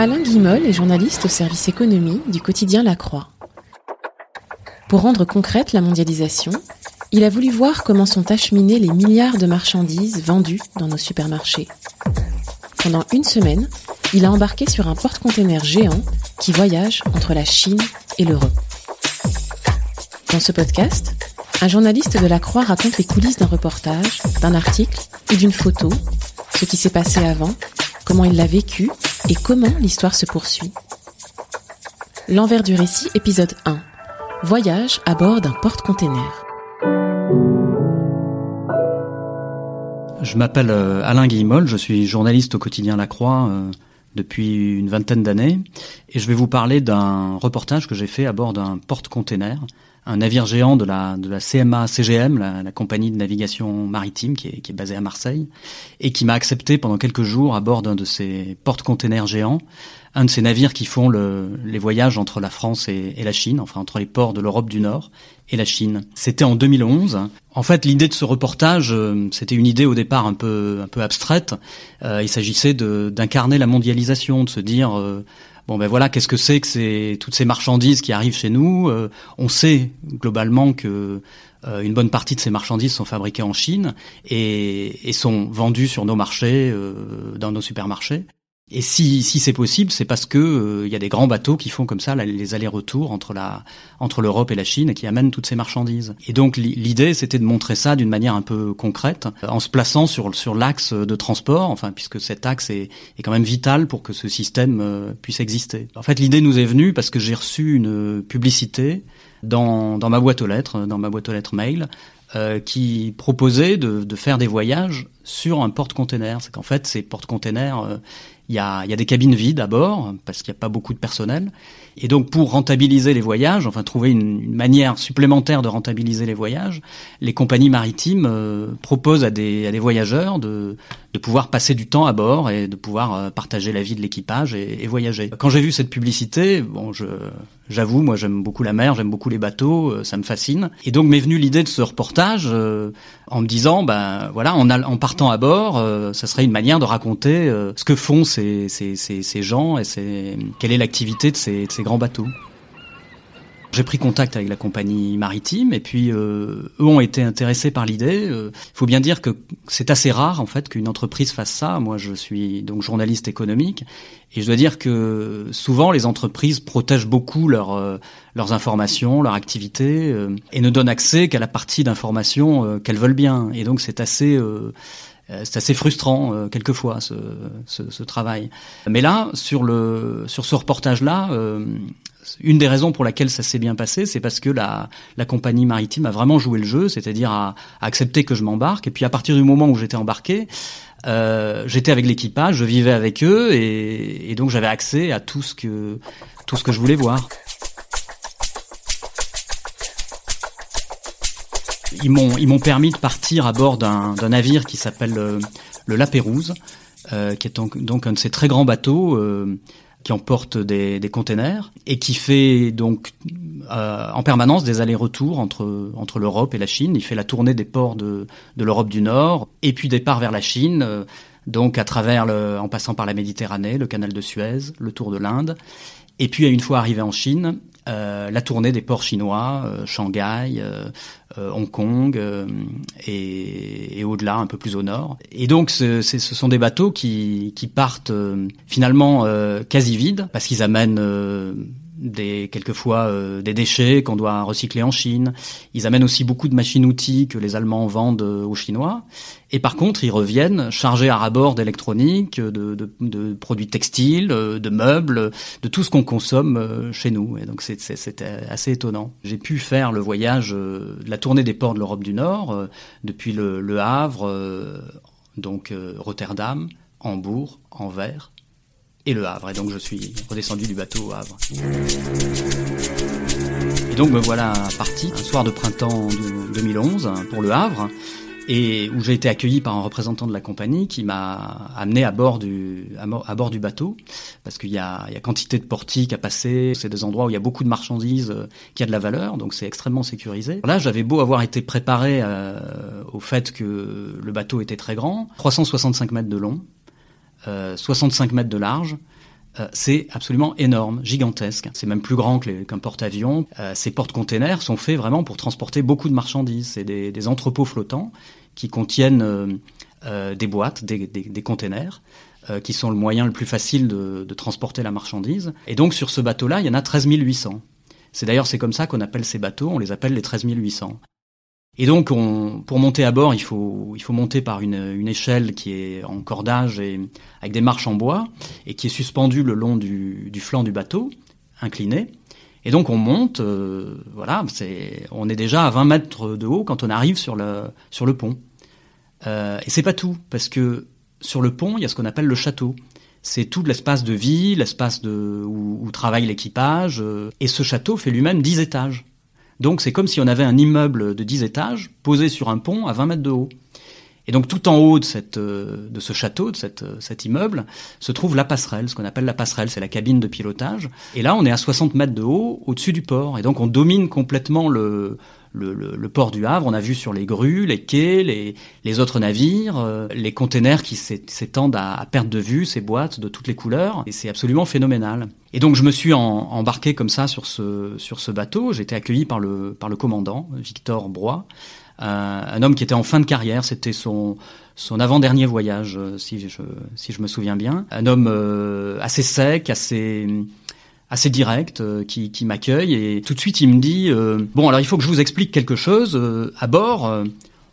Alain Guimol est journaliste au service économie du quotidien La Croix. Pour rendre concrète la mondialisation, il a voulu voir comment sont acheminées les milliards de marchandises vendues dans nos supermarchés. Pendant une semaine, il a embarqué sur un porte-container géant qui voyage entre la Chine et l'Europe. Dans ce podcast, un journaliste de la Croix raconte les coulisses d'un reportage, d'un article ou d'une photo, ce qui s'est passé avant, comment il l'a vécu et comment l'histoire se poursuit. L'envers du récit, épisode 1. Voyage à bord d'un porte-container. Je m'appelle euh, Alain Guillemol, je suis journaliste au quotidien La Croix euh, depuis une vingtaine d'années et je vais vous parler d'un reportage que j'ai fait à bord d'un porte-container, un navire géant de la, de la CMA CGM, la, la compagnie de navigation maritime qui est, qui est basée à Marseille, et qui m'a accepté pendant quelques jours à bord d'un de ces porte-containers géants, un de ces navires qui font le, les voyages entre la France et, la Chine, enfin entre les ports de l'Europe du Nord et la Chine. C'était en 2011. En fait, l'idée de ce reportage, euh, c'était une idée au départ un peu un peu abstraite. Euh, il s'agissait d'incarner la mondialisation, de se dire euh, Bon ben voilà, qu'est-ce que c'est que c'est toutes ces marchandises qui arrivent chez nous euh, On sait globalement que euh, une bonne partie de ces marchandises sont fabriquées en Chine et, et sont vendues sur nos marchés, euh, dans nos supermarchés. Et si, si c'est possible, c'est parce que il y a des grands bateaux qui font comme ça les allers-retours entre la entre l'Europe et la Chine et qui amènent toutes ces marchandises. Et donc l'idée, c'était de montrer ça d'une manière un peu concrète, en se plaçant sur sur l'axe de transport, enfin puisque cet axe est, est quand même vital pour que ce système euh, puisse exister. En fait, l'idée nous est venue parce que j'ai reçu une publicité dans dans ma boîte aux lettres, dans ma boîte aux lettres mail, euh, qui proposait de, de, faire des voyages sur un porte-container. C'est qu'en fait, ces porte-containers, euh, il y, a, y, a, des cabines vides à bord parce qu'il n'y a pas beaucoup de personnel. Et donc, pour rentabiliser les voyages, enfin trouver une, manière supplémentaire de rentabiliser les voyages, les compagnies maritimes euh, proposent à des, voyageurs de, pouvoir passer du temps à bord et de pouvoir euh, partager la vie de l'équipage et, voyager. Quand j'ai vu cette publicité, bon, j'avoue, moi j'aime beaucoup la mer, j'aime beaucoup les bateaux, euh, ça me fascine. Et donc m'est venue l'idée de ce reportage en me disant, ben voilà, en, partant à bord, ça serait une manière de raconter ce que font ces, ces, ces, ces gens et quelle est l'activité de ces, de ces grands. J'ai pris contact avec la compagnie maritime et puis euh, eux ont été intéressés par l'idée. Il euh, faut bien dire que c'est assez rare en fait qu'une entreprise fasse ça. Moi, je suis donc journaliste économique et je dois dire que souvent les entreprises protègent beaucoup euh, leurs informations, leur activité et ne donnent accès qu'à la partie d'information euh, qu'elles veulent bien. Et donc c'est assez c'est assez frustrant euh, quelquefois ce, ce, ce, travail. Mais là, sur le sur ce reportage-là, euh, une des raisons pour laquelle ça s'est bien passé, c'est parce que la, la compagnie maritime a vraiment joué le jeu, c'est-à-dire à, à, accepter que je m'embarque. Et puis à partir du moment où j'étais embarqué, euh, j'étais avec l'équipage, je vivais avec eux, et, et donc j'avais accès à tout ce que tout ce que je voulais voir. Ils m'ont ils m'ont permis de partir à bord d'un navire qui s'appelle le, le La Pérouse, euh, qui est donc, un de ces très grands bateaux euh, qui emporte des, des containers et qui fait donc euh, en permanence des allers-retours entre entre l'Europe et la Chine. Il fait la tournée des ports de de l'Europe du Nord et puis départ vers la Chine. Euh, donc à travers le, en passant par la Méditerranée, le canal de Suez, le tour de l'Inde, et puis une fois arrivé en Chine, euh, la tournée des ports chinois, euh, Shanghai, euh, euh Hong Kong euh, et, et au-delà, un peu plus au nord. Et donc, ce, ce sont des bateaux qui, qui partent finalement quasi vides parce qu'ils amènent des quelquefois euh, des déchets qu'on doit recycler en Chine. Ils amènent aussi beaucoup de machines-outils que les Allemands vendent euh, aux Chinois. Et par contre, ils reviennent chargés à rabord d'électronique, de, produits textiles, euh, de meubles, de tout ce qu'on consomme chez nous. Et donc c'était assez étonnant. J'ai pu faire le voyage, la tournée des ports de l'Europe du Nord, depuis le Havre donc Rotterdam, Hambourg, Anvers et Le Havre. Et donc je suis redescendu du bateau au Havre. Et donc me voilà parti un soir de printemps 2011 pour Le Havre et où j'ai été accueilli par un représentant de la compagnie qui m'a amené à bord du à, bord du bateau parce qu'il y a, il y a quantité de portiques à passer, c'est des endroits où il y a beaucoup de marchandises euh, qui a de la valeur, donc c'est extrêmement sécurisé. Là, j'avais beau avoir été préparé euh, au fait que le bateau était très grand, 365 mètres de long, 65 euh, mètres de large. c'est absolument énorme, gigantesque. C'est même plus grand qu'un porte-avions. ces porte-containers sont faits vraiment pour transporter beaucoup de marchandises. C'est des, des, entrepôts flottants qui contiennent euh, euh, des boîtes, des, des, containers, euh, qui sont le moyen le plus facile de, de, transporter la marchandise. Et donc sur ce bateau-là, il y en a 13 800. C'est d'ailleurs c'est comme ça qu'on appelle ces bateaux, on les appelle les 13 800. Et donc, on, pour monter à bord, il faut, monter par une, échelle qui est en cordage et avec des marches en bois et qui est suspendue le long du, flanc du bateau, incliné. Et donc, on monte, voilà, c'est, on est déjà à 20 mètres de haut quand on arrive sur le, sur le pont. Euh, et c'est pas tout, parce que sur le pont, il y a ce qu'on appelle le château. C'est tout l'espace de vie, l'espace de, où, où travaille l'équipage. Euh, et ce château fait lui-même 10 étages. Donc c'est comme si on avait un immeuble de 10 étages posé sur un pont à 20 mètres de haut. Et donc tout en haut de, euh, ce château, de cette, cet immeuble, se trouve la passerelle, ce qu'on appelle la passerelle, c'est la cabine de pilotage. Et là, on est à 60 mètres de haut, au-dessus du port. Et donc on domine complètement le, le, le, port du Havre. On a vu sur les grues, les quais, les, les autres navires, euh, les containers qui s'étendent à, à, perte de vue, ces boîtes de toutes les couleurs. Et c'est absolument phénoménal. Et donc je me suis embarqué comme ça sur ce, sur ce bateau. J'ai été accueilli par le, par le commandant, Victor Broy, euh, un homme qui était en fin de carrière. C'était son, son avant-dernier voyage, euh, si je, si je me souviens bien. Un homme assez sec, assez assez direct euh, qui, qui m'accueille et tout de suite il me dit euh, bon alors il faut que je vous explique quelque chose euh, à bord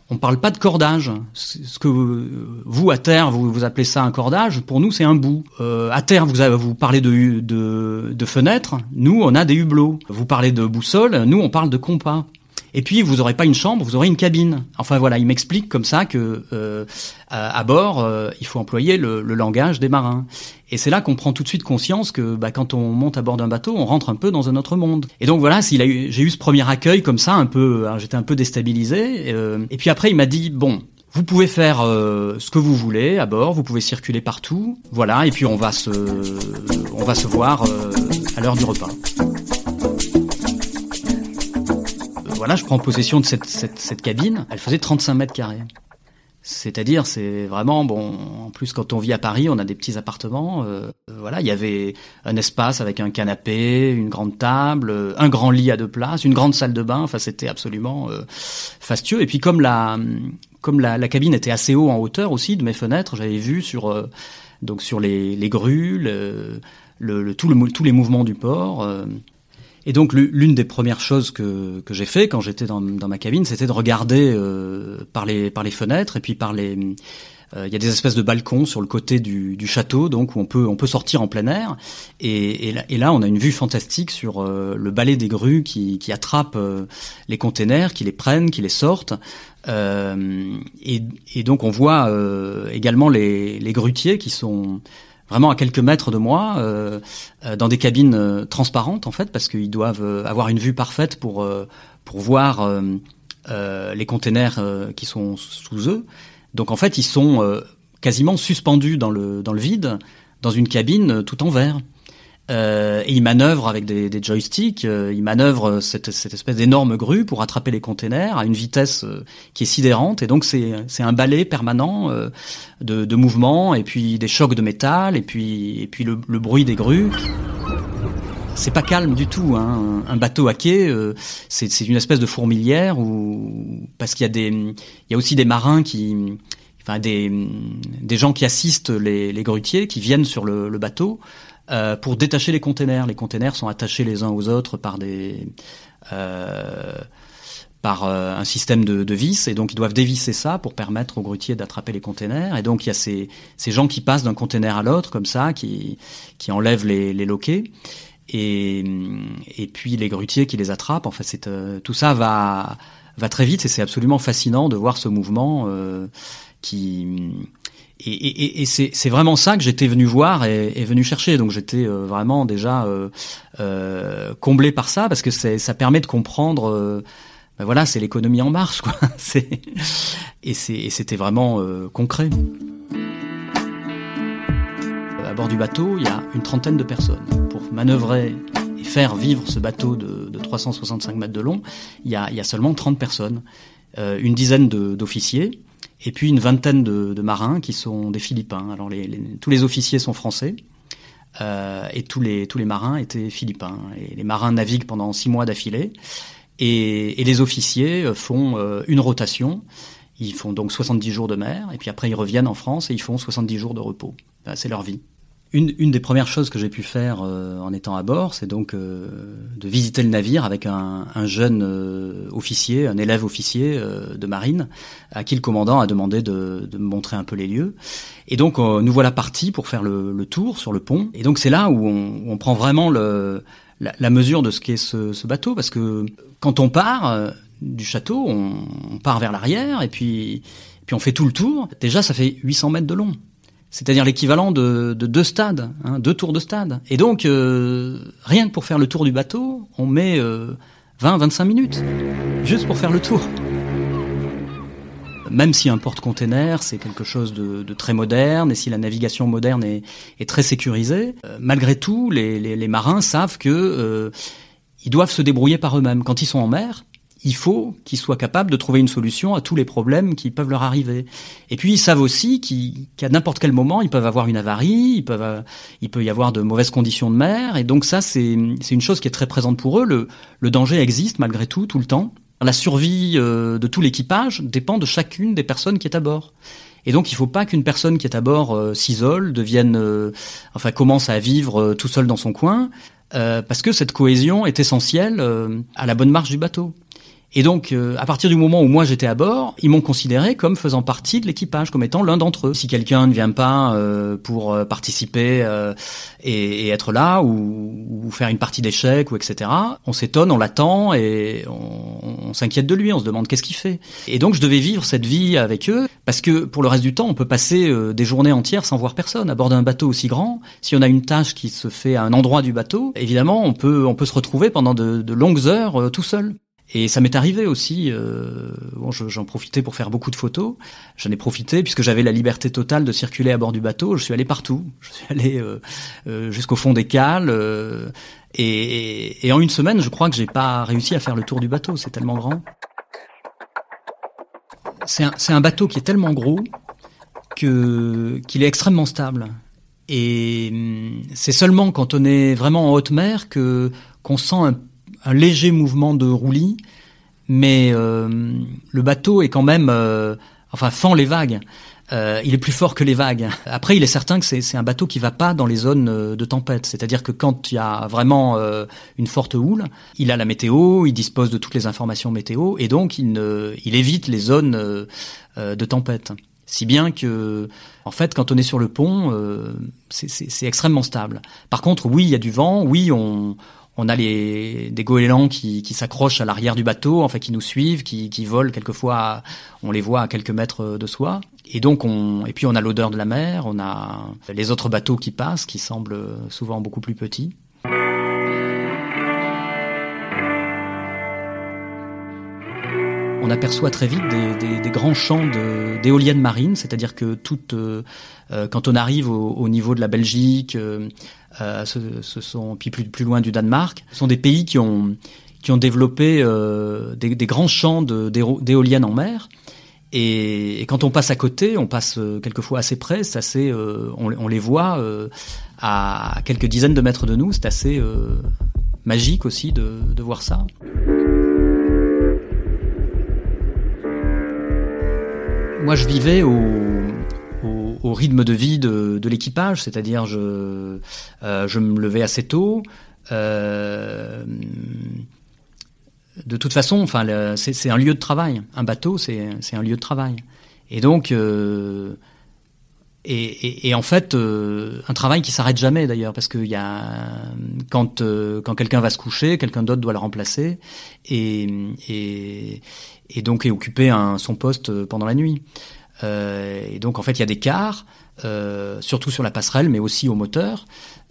on parle pas de cordage. Ce que vous à terre vous, vous appelez ça un cordage, pour nous c'est un bout. à terre vous avez, vous parlez de, de de fenêtres, nous on a des hublots. Vous parlez de boussole, nous on parle de compas. Et puis vous n'aurez pas une chambre, vous aurez une cabine. Enfin voilà, il m'explique comme ça que euh, à, bord, euh, il faut employer le, le, langage des marins. Et c'est là qu'on prend tout de suite conscience que bah, quand on monte à bord d'un bateau, on rentre un peu dans un autre monde. Et donc voilà, s'il a eu, j'ai eu ce premier accueil comme ça, un peu, j'étais un peu déstabilisé. Euh, et puis après, il m'a dit bon, vous pouvez faire euh, ce que vous voulez à bord, vous pouvez circuler partout, voilà, et puis on va se, on va se voir euh, à l'heure du repas. Voilà, je prends possession de cette, cette, cette cabine. Elle faisait 35 mètres carrés. C'est-à-dire, c'est vraiment bon. En plus, quand on vit à Paris, on a des petits appartements. Euh, voilà, il y avait un espace avec un canapé, une grande table, un grand lit à deux places, une grande salle de bain. Enfin, c'était absolument euh, fastueux. Et puis, comme la comme la, la, cabine était assez haut en hauteur aussi de mes fenêtres, j'avais vu sur euh, donc sur les, les grues, le, le, tout le, tous les mouvements du port. Euh, et donc l'une des premières choses que, que j'ai fait quand j'étais dans, dans, ma cabine, c'était de regarder euh, par, les, par les fenêtres et puis par les... Euh, il y a des espèces de balcons sur le côté du, du, château, donc où on peut on peut sortir en plein air. Et, et, là, on a une vue fantastique sur euh, le balai des grues qui, qui attrapent euh, les containers, qui les prennent, qui les sortent. Et, et, donc on voit également les, les grutiers qui sont vraiment à quelques mètres de moi, euh, euh, dans des cabines euh, transparentes en fait, parce qu'ils doivent avoir une vue parfaite pour pour voir les containers qui sont sous eux. Donc en fait, ils sont quasiment suspendus dans le dans le vide, dans une cabine tout en verre. Euh, et il manœuvre avec des, des joysticks, euh, il manœuvre cette, cette espèce d'énorme grue pour attraper les containers à une vitesse euh, qui est sidérante. Et donc c'est un balai permanent euh, de, de mouvements et puis des chocs de métal et puis et puis le, le bruit des grues. C'est pas calme du tout. Hein. Un bateau à quai, c'est c'est une espèce de fourmilière où parce qu'il y a y a aussi des marins qui enfin des des gens qui assistent les, les grutiers qui viennent sur le, le bateau euh, pour détacher les containers. Les containers sont attachés les uns aux autres par des euh, par euh, un système de, vis. Et donc ils doivent dévisser ça pour permettre aux grutiers d'attraper les containers. Et donc il y a ces, ces gens qui passent d'un container à l'autre comme ça qui qui enlèvent les, les loquets. Et et puis les grutiers qui les attrapent enfin c'est tout ça va va très vite. Et c'est absolument fascinant de voir ce mouvement qui et, c'est vraiment ça que j'étais venu voir et, venu chercher. Donc j'étais vraiment déjà euh, comblé par ça parce que ça permet de comprendre. Ben voilà, c'est l'économie en marche, quoi. et c'était vraiment concret bord du bateau, il y a une trentaine de personnes. Pour manœuvrer et faire vivre ce bateau de, 365 mètres de long, il y a, seulement 30 personnes, euh, une dizaine d'officiers, et puis une vingtaine de, marins qui sont des Philippins. Alors tous les officiers sont français. Euh, et tous les, tous les marins étaient philippins. Et les marins naviguent pendant six mois d'affilée. Et, les officiers font euh, une rotation. Ils font donc 70 jours de mer, et puis après ils reviennent en France et ils font 70 jours de repos. c'est leur vie. Une, des premières choses que j'ai pu faire euh, en étant à bord, c'est donc euh, de visiter le navire avec un, un jeune euh, officier, un élève officier de marine, à qui le commandant a demandé de, me montrer un peu les lieux. Et donc nous voilà partis pour faire le, tour sur le pont. Et donc c'est là où on, prend vraiment la, mesure de ce qu'est ce, ce, bateau, parce que quand on part du château, on, on part vers l'arrière et puis, puis on fait tout le tour. Déjà, ça fait 800 mètres de long c'est-à-dire l'équivalent de, deux stades, hein, deux tours de stade. Et donc, euh, rien que pour faire le tour du bateau, on met 20-25 euh, minutes, juste pour faire le tour. Même si un porte-container, c'est quelque chose de, très moderne, et si la navigation moderne est, très sécurisée, euh, malgré tout, les, marins savent que ils doivent se débrouiller par eux-mêmes. Quand ils sont en mer, il faut qu'ils soient capables de trouver une solution à tous les problèmes qui peuvent leur arriver. Et puis ils savent aussi qu'à n'importe quel moment, ils peuvent avoir une avarie, ils peuvent, euh, il peut y avoir de mauvaises conditions de mer. Et donc ça, c'est une chose qui est très présente pour eux. Le, le danger existe malgré tout, tout le temps. La survie euh, de tout l'équipage dépend de chacune des personnes qui est à bord. Et donc, il ne faut pas qu'une personne qui est à bord euh, s'isole, devienne, enfin, commence à vivre tout seul dans son coin, parce que cette cohésion est essentielle à la bonne marche du bateau. Et donc, euh, à partir du moment où moi j'étais à bord, ils m'ont considéré comme faisant partie de l'équipage, comme étant l'un d'entre eux. Si quelqu'un ne vient pas euh, pour euh, participer et, et, être là, ou, ou faire une partie d'échecs, ou etc., on s'étonne, on l'attend et on, s'inquiète de lui, on se demande qu'est-ce qu'il fait. Et donc, je devais vivre cette vie avec eux, parce que pour le reste du temps, on peut passer des journées entières sans voir personne à bord d'un bateau aussi grand. Si on a une tâche qui se fait à un endroit du bateau, évidemment, on peut on peut se retrouver pendant de, de longues heures tout seul. Et ça m'est arrivé aussi, euh, bon, j'en profitais pour faire beaucoup de photos. J'en ai profité puisque j'avais la liberté totale de circuler à bord du bateau. Je suis allé partout. Je suis allé euh, euh, jusqu'au fond des cales. Euh, et, et, en une semaine, je crois que j'ai pas réussi à faire le tour du bateau. C'est tellement grand. C'est un, un, bateau qui est tellement gros que qu'il est extrêmement stable. Et hum, c'est seulement quand on est vraiment en haute mer que qu'on sent un un léger mouvement de roulis, mais euh, le bateau est quand même, euh, enfin, fend les vagues. Euh, il est plus fort que les vagues. Après, il est certain que c'est un bateau qui va pas dans les zones de tempête. C'est-à-dire que quand il y a vraiment une forte houle, il a la météo, il dispose de toutes les informations météo, et donc il, ne, il évite les zones de tempête. Si bien que, en fait, quand on est sur le pont, c'est extrêmement stable. Par contre, oui, il y a du vent, oui, on, on a les, des goélands qui, s'accrochent à l'arrière du bateau, enfin qui nous suivent, qui, qui volent quelquefois, on les voit à quelques mètres de soi. Et donc on, et puis on a l'odeur de la mer, on a les autres bateaux qui passent, qui semblent souvent beaucoup plus petits. on aperçoit très vite des, grands champs d'éoliennes marines, c'est-à-dire que toute, euh, euh, quand on arrive au, niveau de la Belgique, euh, ce, sont puis plus, plus loin du Danemark, ce sont des pays qui ont qui ont développé des, grands champs d'éoliennes en mer. Et, quand on passe à côté, on passe quelquefois assez près, c'est assez, on, les voit à quelques dizaines de mètres de nous, c'est assez magique aussi de, de voir ça. Moi, je vivais au, au, rythme de vie de, l'équipage, c'est-à-dire je, euh, je me levais assez tôt. Euh, de toute façon, enfin, c'est un lieu de travail. Un bateau, c'est un lieu de travail. Et donc, euh, et, et, en fait, un travail qui s'arrête jamais d'ailleurs, parce qu'il y a quand quand quelqu'un va se coucher, quelqu'un d'autre doit le remplacer, et, et et donc et occuper un, son poste pendant la nuit. Et donc en fait il y a des quarts, surtout sur la passerelle, mais aussi au moteur,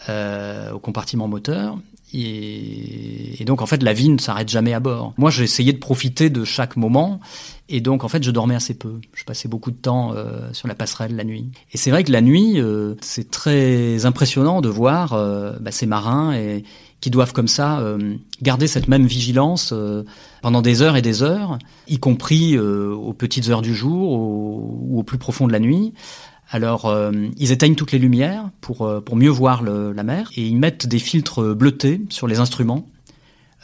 au compartiment moteur. Et, donc en fait la vie ne s'arrête jamais à bord. Moi j'ai essayé de profiter de chaque moment et donc en fait je dormais assez peu. Je passais beaucoup de temps euh, sur la passerelle la nuit. Et c'est vrai que la nuit euh, c'est très impressionnant de voir euh, bah, ces marins et qui doivent comme ça garder cette même vigilance pendant des heures et des heures, y compris aux petites heures du jour ou au plus profond de la nuit. Alors, euh, ils éteignent toutes les lumières pour, euh, pour mieux voir la mer et ils mettent des filtres bleutés sur les instruments,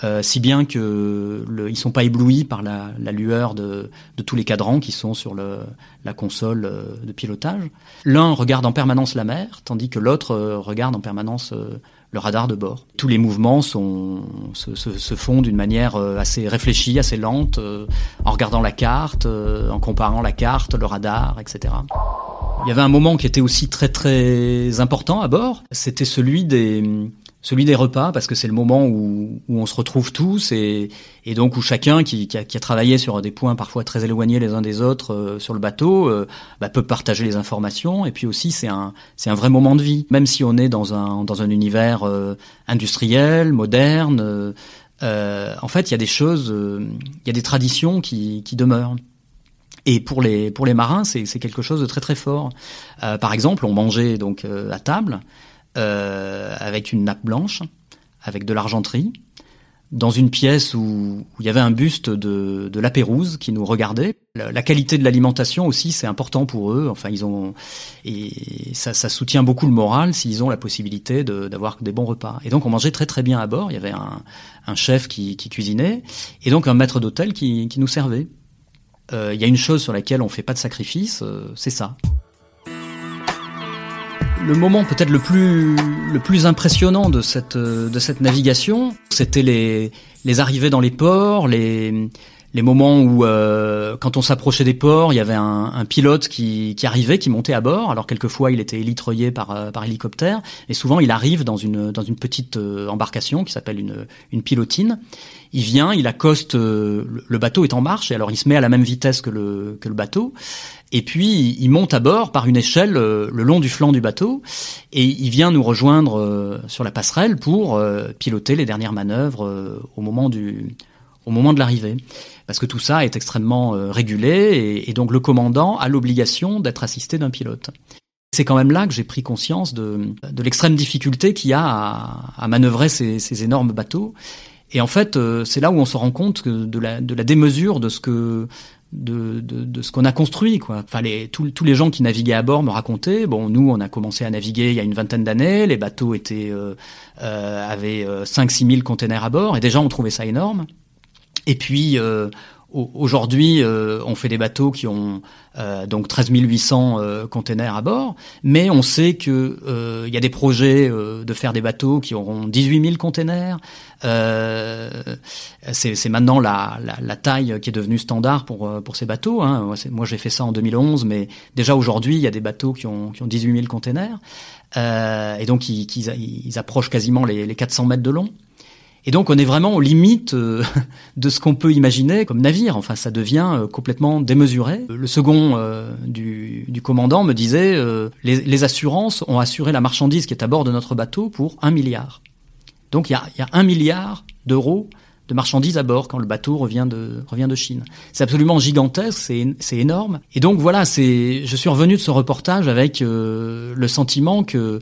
euh, si bien que le, ils sont pas éblouis par la, lueur de, de, tous les cadrans qui sont sur la console de pilotage. L'un regarde en permanence la mer, tandis que l'autre regarde en permanence le radar de bord. Tous les mouvements sont, se, se, se font d'une manière assez réfléchie, assez lente, en regardant la carte, en comparant la carte, le radar, etc. Il y avait un moment qui était aussi très très important à bord, c'était celui des celui des repas parce que c'est le moment où, où, on se retrouve tous et, et donc où chacun qui, qui, a, qui, a, travaillé sur des points parfois très éloignés les uns des autres euh, sur le bateau euh, bah, peut partager les informations. Et puis aussi c'est un c'est un vrai moment de vie. Même si on est dans un dans un univers euh, industriel moderne en fait il y a des choses il y a des traditions qui, qui demeurent. Et pour les pour les marins, c'est quelque chose de très très fort. Euh, par exemple, on mangeait donc euh, à table. euh, avec une nappe blanche, avec de l'argenterie, dans une pièce où, où, il y avait un buste de, de la Pérouse qui nous regardait. La, qualité de l'alimentation aussi, c'est important pour eux. Enfin, ils ont et ça, ça soutient beaucoup le moral s'ils ont la possibilité d'avoir des bons repas. Et donc, on mangeait très très bien à bord. Il y avait un, un chef qui, qui cuisinait et donc un maître d'hôtel qui, qui nous servait il euh, y a une chose sur laquelle on fait pas de sacrifice, euh, c'est ça. Le moment peut-être le plus le plus impressionnant de cette de cette navigation, c'était les les arrivées dans les ports, les les moments où, euh, quand on s'approchait des ports, il y avait un, un pilote qui, qui, arrivait, qui montait à bord. Alors quelquefois, il était élitreillé par, euh, par hélicoptère, et souvent, il arrive dans une, dans une petite euh, embarcation qui s'appelle une, une pilotine. Il vient, il accoste, le bateau est en marche, et alors il se met à la même vitesse que le, que le bateau. Et puis il monte à bord par une échelle le long du flanc du bateau et il vient nous rejoindre sur la passerelle pour piloter les dernières manœuvres au moment du au moment de l'arrivée parce que tout ça est extrêmement euh, régulé et, donc le commandant a l'obligation d'être assisté d'un pilote. C'est quand même là que j'ai pris conscience de, de l'extrême difficulté qu'il y a à, à manœuvrer ces, ces, énormes bateaux. Et en fait, euh, c'est là où on se rend compte de, la, démesure de ce que de, ce qu'on a construit. Enfin, tous, les gens qui naviguaient à bord me racontaient. Bon, nous, on a commencé à naviguer il y a une vingtaine d'années. Les bateaux euh, euh, avaient 5-6 000 containers à bord, et déjà on trouvait ça énorme. Et puis aujourd'hui, euh, on fait des bateaux qui ont euh, donc 13 800 euh, containers à bord, mais on sait que euh, il y a des projets de faire des bateaux qui auront 18 000 containers. c'est maintenant la, la, la, taille qui est devenue standard pour pour ces bateaux. Hein. Moi, j'ai fait ça en 2011, mais déjà aujourd'hui, il y a des bateaux qui ont qui ont 18 000 containers, et donc ils, ils, ils approchent quasiment les, les 400 mètres de long. Et donc on est vraiment aux limites euh, de ce qu'on peut imaginer comme navire. Enfin, ça devient euh, complètement démesuré. Le second euh, du, du, commandant me disait les, les, assurances ont assuré la marchandise qui est à bord de notre bateau pour un milliard. Donc il y a, y a un milliard d'euros de marchandises à bord quand le bateau revient de revient de Chine. C'est absolument gigantesque, c'est énorme. Et donc voilà, je suis revenu de ce reportage avec le sentiment que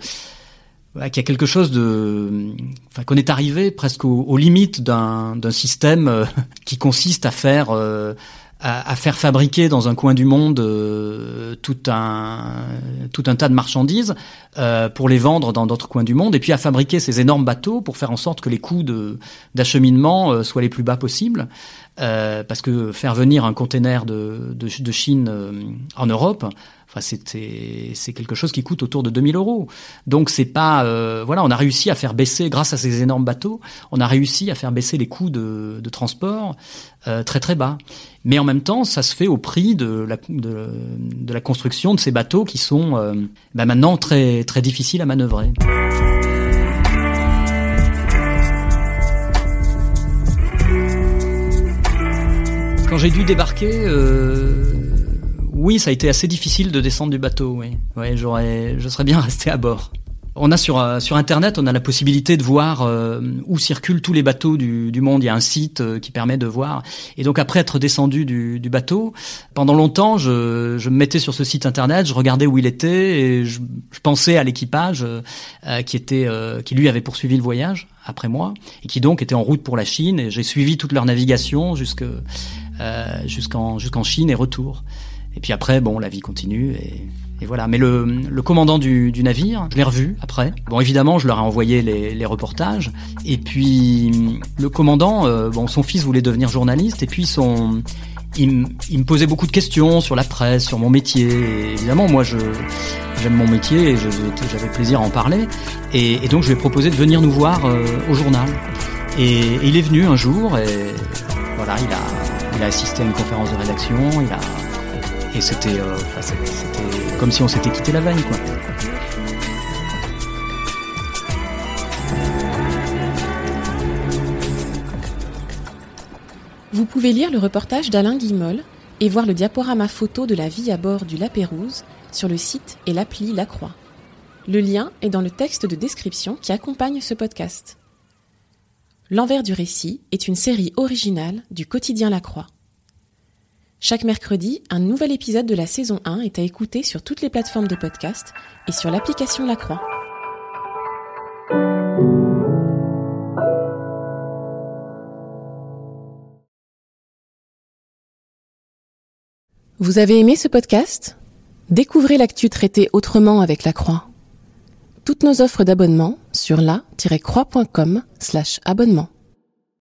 qu'il y a quelque chose de, enfin, qu'on est arrivé presque aux, limites d'un, d'un système euh, qui consiste à faire, euh, à, faire fabriquer dans un coin du monde euh, tout un, tout un tas de marchandises pour les vendre dans d'autres coins du monde, et puis à fabriquer ces énormes bateaux pour faire en sorte que les coûts d'acheminement soient les plus bas possibles. parce que faire venir un container de, de Chine en Europe, Enfin, c'est quelque chose qui coûte autour de 2000 euros. Donc c'est pas euh, voilà, on a réussi à faire baisser grâce à ces énormes bateaux, on a réussi à faire baisser les coûts de, de transport euh, très très bas. Mais en même temps, ça se fait au prix de la de, la construction de ces bateaux qui sont euh, bah maintenant très très difficiles à manœuvrer. Quand j'ai dû débarquer, euh, Oui, ça a été assez difficile de descendre du bateau. Oui, ouais, j'aurais, je serais bien resté à bord. On a sur euh, sur internet, on a la possibilité de voir euh, où circulent tous les bateaux du, du monde. Il y a un site euh, qui permet de voir. Et donc après être descendu du, du bateau, pendant longtemps, je, je, me mettais sur ce site internet, je regardais où il était et je, je pensais à l'équipage qui était qui lui avait poursuivi le voyage après moi et qui donc était en route pour la Chine. Et j'ai suivi toute leur navigation jusque jusqu'en jusqu'en Chine et retour. Et puis après, bon, la vie continue et voilà. Mais le, le commandant du, du, navire, je l'ai revu après. Bon, évidemment, je leur ai envoyé les, les reportages. Et puis, le commandant, euh, bon, son fils voulait devenir journaliste. Et puis, son, il, il, me posait beaucoup de questions sur la presse, sur mon métier. Évidemment, moi, je, j'aime mon métier et j'avais plaisir à en parler. Et, et, donc, je lui ai proposé de venir nous voir euh, au journal. Et, et, il est venu un jour et voilà, il a, il a assisté à une conférence de rédaction. Il a et c'était euh, comme si on s'était quitté la veille. Vous pouvez lire le reportage d'Alain Guimol et voir le diaporama photo de la vie à bord du La Pérouse sur le site et l'appli La Croix. Le lien est dans le texte de description qui accompagne ce podcast. L'envers du récit est une série originale du quotidien La Croix. Chaque mercredi, un nouvel épisode de la saison 1 est à écouter sur toutes les plateformes de podcast et sur l'application La Croix. Vous avez aimé ce podcast? Découvrez l'actu traité autrement avec La Croix. Toutes nos offres d'abonnement sur la-croix.com/abonnement.